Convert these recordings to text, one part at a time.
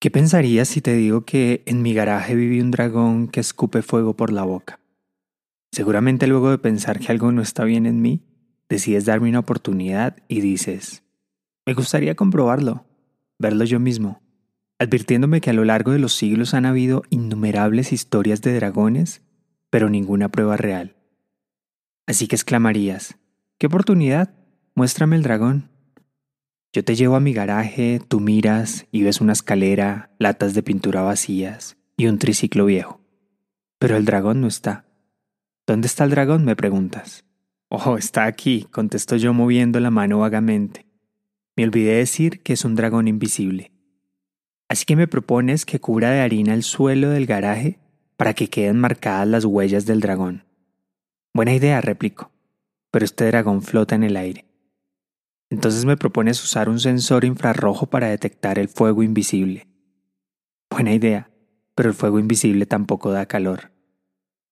¿Qué pensarías si te digo que en mi garaje vive un dragón que escupe fuego por la boca? Seguramente luego de pensar que algo no está bien en mí, decides darme una oportunidad y dices, me gustaría comprobarlo, verlo yo mismo, advirtiéndome que a lo largo de los siglos han habido innumerables historias de dragones, pero ninguna prueba real. Así que exclamarías, ¿qué oportunidad? Muéstrame el dragón. Yo te llevo a mi garaje, tú miras y ves una escalera, latas de pintura vacías y un triciclo viejo. Pero el dragón no está. ¿Dónde está el dragón? me preguntas. Oh, está aquí, contesto yo moviendo la mano vagamente. Me olvidé decir que es un dragón invisible. Así que me propones que cubra de harina el suelo del garaje para que queden marcadas las huellas del dragón. Buena idea, replico, pero este dragón flota en el aire. Entonces me propones usar un sensor infrarrojo para detectar el fuego invisible. Buena idea, pero el fuego invisible tampoco da calor.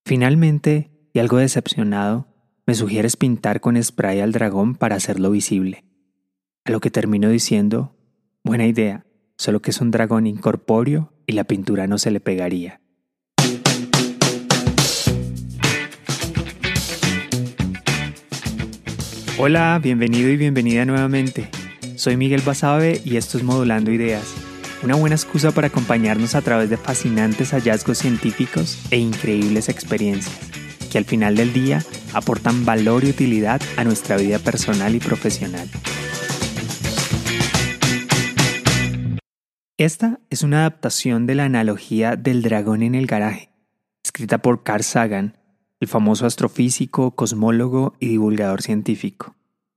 Finalmente, y algo decepcionado, me sugieres pintar con spray al dragón para hacerlo visible. A lo que termino diciendo, buena idea, solo que es un dragón incorpóreo y la pintura no se le pegaría. Hola, bienvenido y bienvenida nuevamente. Soy Miguel Basabe y esto es Modulando Ideas, una buena excusa para acompañarnos a través de fascinantes hallazgos científicos e increíbles experiencias, que al final del día aportan valor y utilidad a nuestra vida personal y profesional. Esta es una adaptación de la analogía del dragón en el garaje, escrita por Carl Sagan el famoso astrofísico, cosmólogo y divulgador científico,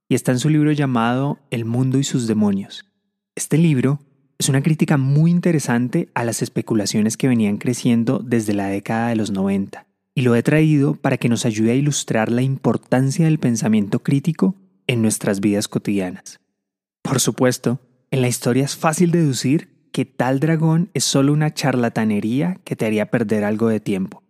y está en su libro llamado El mundo y sus demonios. Este libro es una crítica muy interesante a las especulaciones que venían creciendo desde la década de los 90, y lo he traído para que nos ayude a ilustrar la importancia del pensamiento crítico en nuestras vidas cotidianas. Por supuesto, en la historia es fácil deducir que tal dragón es solo una charlatanería que te haría perder algo de tiempo.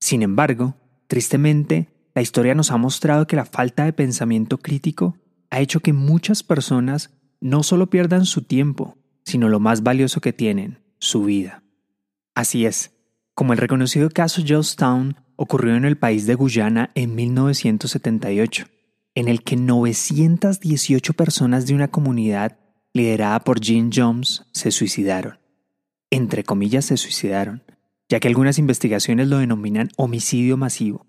Sin embargo, Tristemente, la historia nos ha mostrado que la falta de pensamiento crítico ha hecho que muchas personas no solo pierdan su tiempo, sino lo más valioso que tienen, su vida. Así es, como el reconocido caso Jonestown ocurrió en el país de Guyana en 1978, en el que 918 personas de una comunidad liderada por Jean Jones se suicidaron. Entre comillas se suicidaron, ya que algunas investigaciones lo denominan homicidio masivo,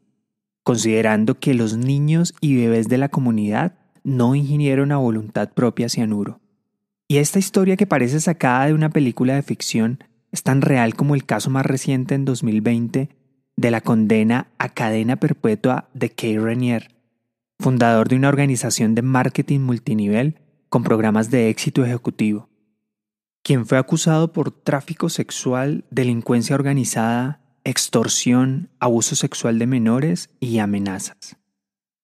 considerando que los niños y bebés de la comunidad no ingirieron a voluntad propia cianuro. Y esta historia que parece sacada de una película de ficción es tan real como el caso más reciente en 2020 de la condena a cadena perpetua de Kay Renier, fundador de una organización de marketing multinivel con programas de éxito ejecutivo quien fue acusado por tráfico sexual, delincuencia organizada, extorsión, abuso sexual de menores y amenazas.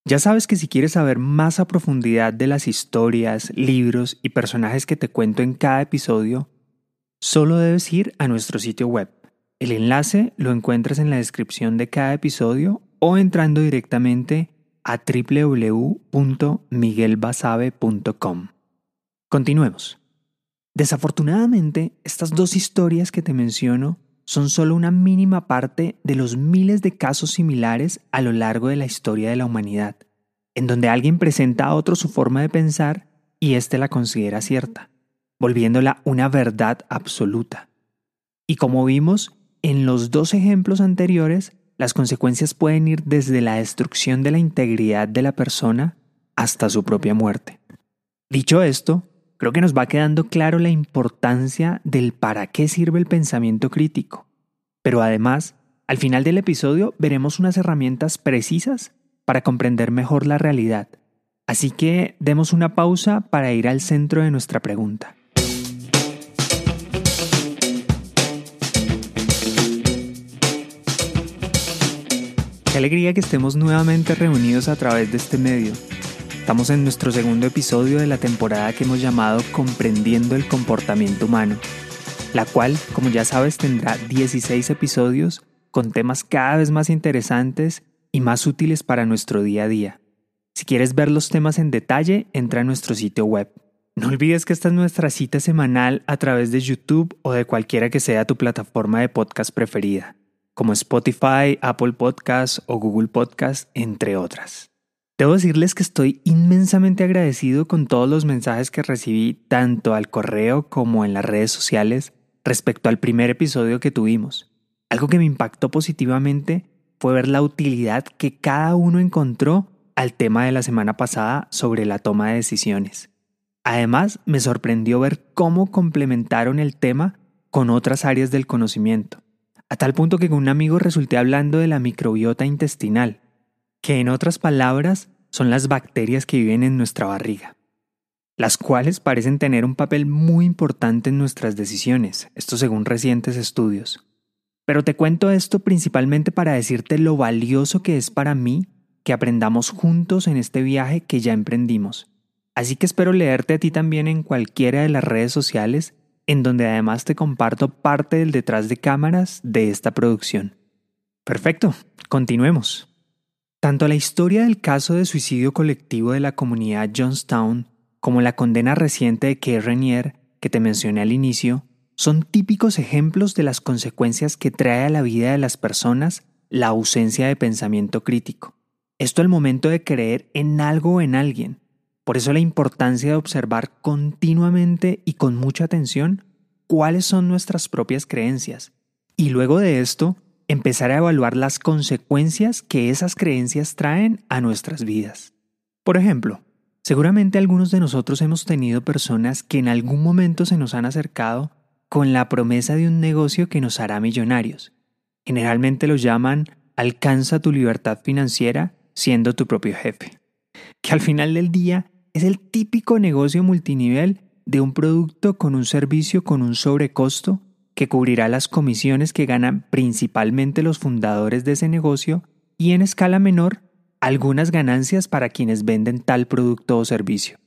Ya sabes que si quieres saber más a profundidad de las historias, libros y personajes que te cuento en cada episodio, solo debes ir a nuestro sitio web. El enlace lo encuentras en la descripción de cada episodio o entrando directamente a www.miguelbasabe.com. Continuemos. Desafortunadamente, estas dos historias que te menciono son solo una mínima parte de los miles de casos similares a lo largo de la historia de la humanidad, en donde alguien presenta a otro su forma de pensar y éste la considera cierta, volviéndola una verdad absoluta. Y como vimos en los dos ejemplos anteriores, las consecuencias pueden ir desde la destrucción de la integridad de la persona hasta su propia muerte. Dicho esto, creo que nos va quedando claro la importancia del para qué sirve el pensamiento crítico. Pero además, al final del episodio veremos unas herramientas precisas para comprender mejor la realidad. Así que demos una pausa para ir al centro de nuestra pregunta. Qué alegría que estemos nuevamente reunidos a través de este medio Estamos en nuestro segundo episodio de la temporada que hemos llamado Comprendiendo el comportamiento humano, la cual, como ya sabes, tendrá 16 episodios con temas cada vez más interesantes y más útiles para nuestro día a día. Si quieres ver los temas en detalle, entra a nuestro sitio web No olvides que esta es nuestra cita semanal a través de YouTube o de cualquiera que sea tu plataforma de podcast preferida, como Spotify, Apple Podcasts o Google Podcasts, entre otras. Debo decirles que estoy inmensamente agradecido con todos los mensajes que recibí tanto al correo como en las redes sociales respecto al primer episodio que tuvimos. Algo que me impactó positivamente fue ver la utilidad que cada uno encontró al tema de la semana pasada sobre la toma de decisiones. Además, me sorprendió ver cómo complementaron el tema con otras áreas del conocimiento, a tal punto que con un amigo resulté hablando de la microbiota intestinal, que en otras palabras son las bacterias que viven en nuestra barriga, las cuales parecen tener un papel muy importante en nuestras decisiones, esto según recientes estudios. Pero te cuento esto principalmente para decirte lo valioso que es para mí que aprendamos juntos en este viaje que ya emprendimos. Así que espero leerte a ti también en cualquiera de las redes sociales, en donde además te comparto parte del detrás de cámaras de esta producción. Perfecto, continuemos. Tanto la historia del caso de suicidio colectivo de la comunidad Johnstown como la condena reciente de Kay Renier, que te mencioné al inicio, son típicos ejemplos de las consecuencias que trae a la vida de las personas la ausencia de pensamiento crítico. Esto al momento de creer en algo o en alguien. Por eso la importancia de observar continuamente y con mucha atención cuáles son nuestras propias creencias. Y luego de esto, empezar a evaluar las consecuencias que esas creencias traen a nuestras vidas. Por ejemplo, seguramente algunos de nosotros hemos tenido personas que en algún momento se nos han acercado con la promesa de un negocio que nos hará millonarios. Generalmente lo llaman alcanza tu libertad financiera siendo tu propio jefe. Que al final del día es el típico negocio multinivel de un producto con un servicio con un sobrecosto que cubrirá las comisiones que ganan principalmente los fundadores de ese negocio y en escala menor algunas ganancias para quienes venden tal producto o servicio,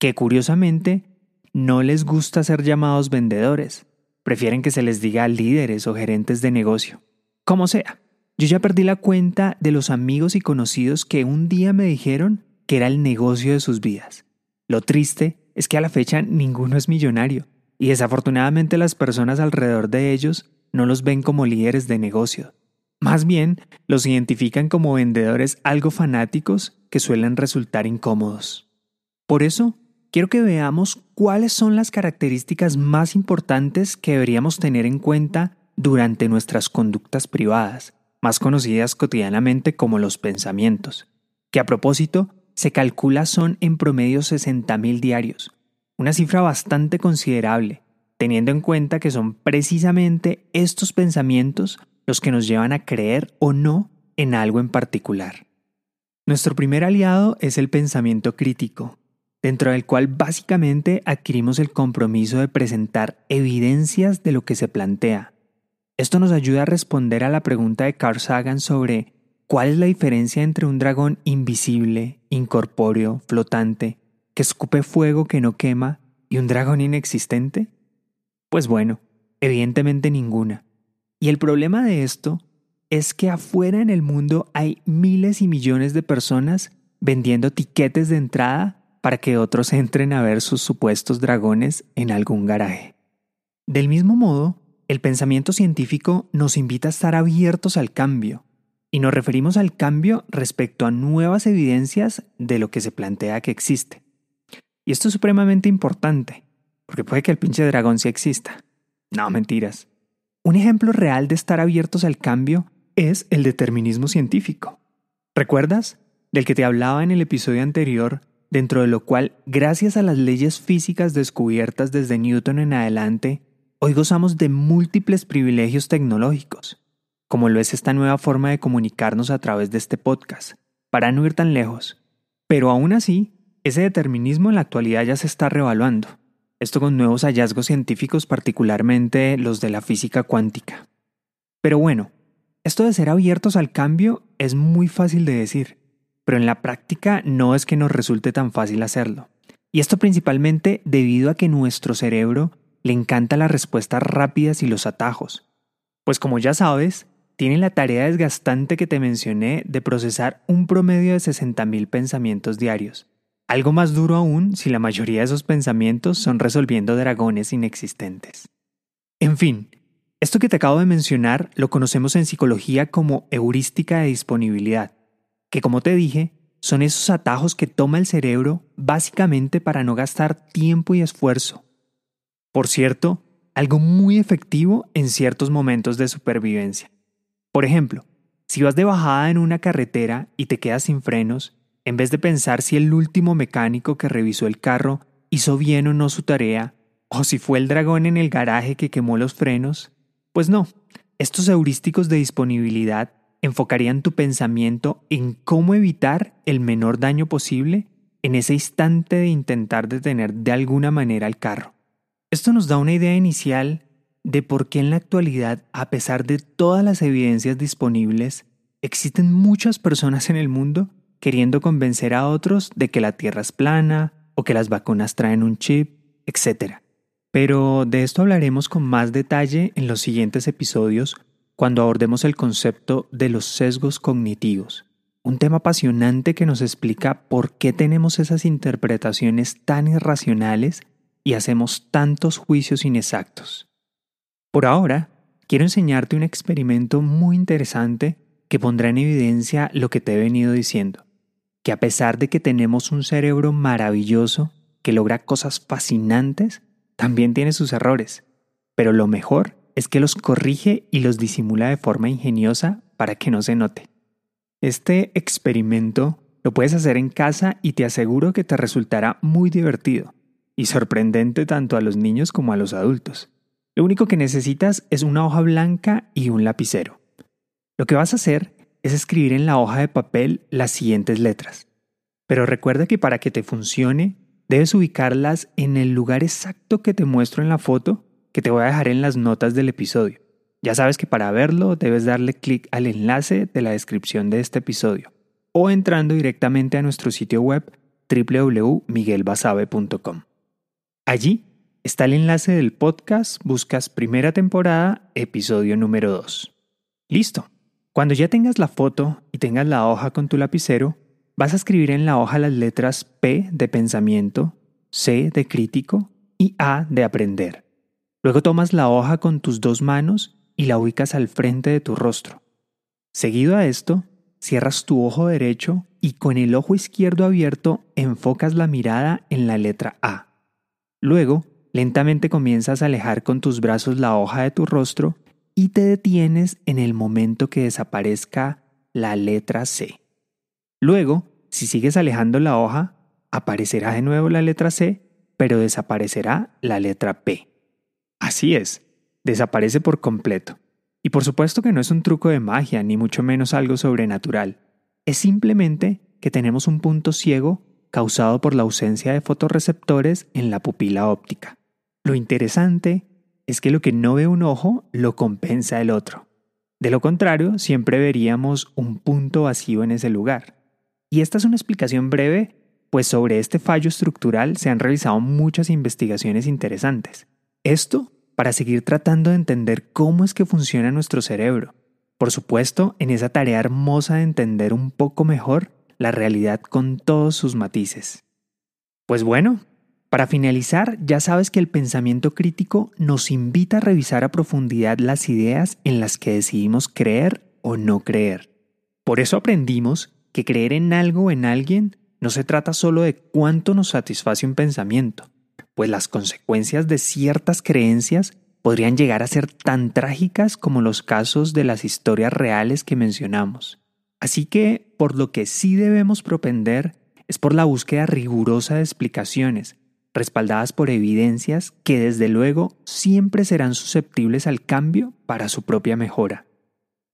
que curiosamente no les gusta ser llamados vendedores, prefieren que se les diga líderes o gerentes de negocio. Como sea, yo ya perdí la cuenta de los amigos y conocidos que un día me dijeron que era el negocio de sus vidas. Lo triste es que a la fecha ninguno es millonario y desafortunadamente las personas alrededor de ellos no los ven como líderes de negocio. Más bien, los identifican como vendedores algo fanáticos que suelen resultar incómodos. Por eso, quiero que veamos cuáles son las características más importantes que deberíamos tener en cuenta durante nuestras conductas privadas, más conocidas cotidianamente como los pensamientos, que a propósito se calcula son en promedio 60.000 diarios, una cifra bastante considerable, teniendo en cuenta que son precisamente estos pensamientos los que nos llevan a creer o no en algo en particular. Nuestro primer aliado es el pensamiento crítico, dentro del cual básicamente adquirimos el compromiso de presentar evidencias de lo que se plantea. Esto nos ayuda a responder a la pregunta de Carl Sagan sobre cuál es la diferencia entre un dragón invisible, incorpóreo, flotante que escupe fuego que no quema y un dragón inexistente? Pues bueno, evidentemente ninguna. Y el problema de esto es que afuera en el mundo hay miles y millones de personas vendiendo tiquetes de entrada para que otros entren a ver sus supuestos dragones en algún garaje. Del mismo modo, el pensamiento científico nos invita a estar abiertos al cambio, y nos referimos al cambio respecto a nuevas evidencias de lo que se plantea que existe. Y esto es supremamente importante, porque puede que el pinche dragón sí exista. No, mentiras. Un ejemplo real de estar abiertos al cambio es el determinismo científico. ¿Recuerdas? Del que te hablaba en el episodio anterior, dentro de lo cual, gracias a las leyes físicas descubiertas desde Newton en adelante, hoy gozamos de múltiples privilegios tecnológicos, como lo es esta nueva forma de comunicarnos a través de este podcast, para no ir tan lejos. Pero aún así, ese determinismo en la actualidad ya se está revaluando, esto con nuevos hallazgos científicos, particularmente los de la física cuántica. Pero bueno, esto de ser abiertos al cambio es muy fácil de decir, pero en la práctica no es que nos resulte tan fácil hacerlo. Y esto principalmente debido a que nuestro cerebro le encanta las respuestas rápidas y los atajos. Pues como ya sabes, tiene la tarea desgastante que te mencioné de procesar un promedio de 60.000 pensamientos diarios Algo más duro aún si la mayoría de esos pensamientos son resolviendo dragones inexistentes. En fin, esto que te acabo de mencionar lo conocemos en psicología como heurística de disponibilidad, que como te dije, son esos atajos que toma el cerebro básicamente para no gastar tiempo y esfuerzo. Por cierto, algo muy efectivo en ciertos momentos de supervivencia. Por ejemplo, si vas de bajada en una carretera y te quedas sin frenos, en vez de pensar si el último mecánico que revisó el carro hizo bien o no su tarea, o si fue el dragón en el garaje que quemó los frenos, pues no, estos heurísticos de disponibilidad enfocarían tu pensamiento en cómo evitar el menor daño posible en ese instante de intentar detener de alguna manera el carro. Esto nos da una idea inicial de por qué en la actualidad, a pesar de todas las evidencias disponibles, existen muchas personas en el mundo queriendo convencer a otros de que la Tierra es plana o que las vacunas traen un chip, etc. Pero de esto hablaremos con más detalle en los siguientes episodios cuando abordemos el concepto de los sesgos cognitivos, un tema apasionante que nos explica por qué tenemos esas interpretaciones tan irracionales y hacemos tantos juicios inexactos. Por ahora, quiero enseñarte un experimento muy interesante que pondrá en evidencia lo que te he venido diciendo, que a pesar de que tenemos un cerebro maravilloso que logra cosas fascinantes, también tiene sus errores, pero lo mejor es que los corrige y los disimula de forma ingeniosa para que no se note. Este experimento lo puedes hacer en casa y te aseguro que te resultará muy divertido y sorprendente tanto a los niños como a los adultos. Lo único que necesitas es una hoja blanca y un lapicero. Lo que vas a hacer es escribir en la hoja de papel las siguientes letras. Pero recuerda que para que te funcione, debes ubicarlas en el lugar exacto que te muestro en la foto que te voy a dejar en las notas del episodio. Ya sabes que para verlo debes darle clic al enlace de la descripción de este episodio o entrando directamente a nuestro sitio web www.miguelbasabe.com. Allí está el enlace del podcast, buscas primera temporada, episodio número 2. Listo. Cuando ya tengas la foto y tengas la hoja con tu lapicero, vas a escribir en la hoja las letras P de pensamiento, C de crítico y A de aprender. Luego tomas la hoja con tus dos manos y la ubicas al frente de tu rostro. Seguido a esto, cierras tu ojo derecho y con el ojo izquierdo abierto enfocas la mirada en la letra A. Luego, lentamente comienzas a alejar con tus brazos la hoja de tu rostro y te detienes en el momento que desaparezca la letra C. Luego, si sigues alejando la hoja, aparecerá de nuevo la letra C, pero desaparecerá la letra P. Así es, desaparece por completo. Y por supuesto que no es un truco de magia, ni mucho menos algo sobrenatural. Es simplemente que tenemos un punto ciego causado por la ausencia de fotorreceptores en la pupila óptica. Lo interesante es que lo que no ve un ojo lo compensa el otro. De lo contrario, siempre veríamos un punto vacío en ese lugar. Y esta es una explicación breve, pues sobre este fallo estructural se han realizado muchas investigaciones interesantes. Esto para seguir tratando de entender cómo es que funciona nuestro cerebro. Por supuesto, en esa tarea hermosa de entender un poco mejor la realidad con todos sus matices. Pues bueno, para finalizar, ya sabes que el pensamiento crítico nos invita a revisar a profundidad las ideas en las que decidimos creer o no creer. Por eso aprendimos que creer en algo o en alguien no se trata solo de cuánto nos satisface un pensamiento, pues las consecuencias de ciertas creencias podrían llegar a ser tan trágicas como los casos de las historias reales que mencionamos. Así que, por lo que sí debemos propender es por la búsqueda rigurosa de explicaciones, respaldadas por evidencias que desde luego siempre serán susceptibles al cambio para su propia mejora.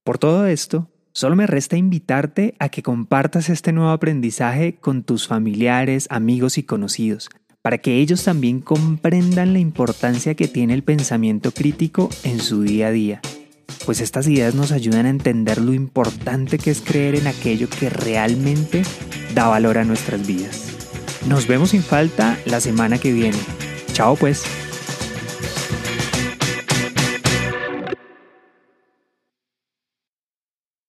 Por todo esto, solo me resta invitarte a que compartas este nuevo aprendizaje con tus familiares, amigos y conocidos, para que ellos también comprendan la importancia que tiene el pensamiento crítico en su día a día, pues estas ideas nos ayudan a entender lo importante que es creer en aquello que realmente da valor a nuestras vidas. Nos vemos sin falta la semana que viene. Chao pues.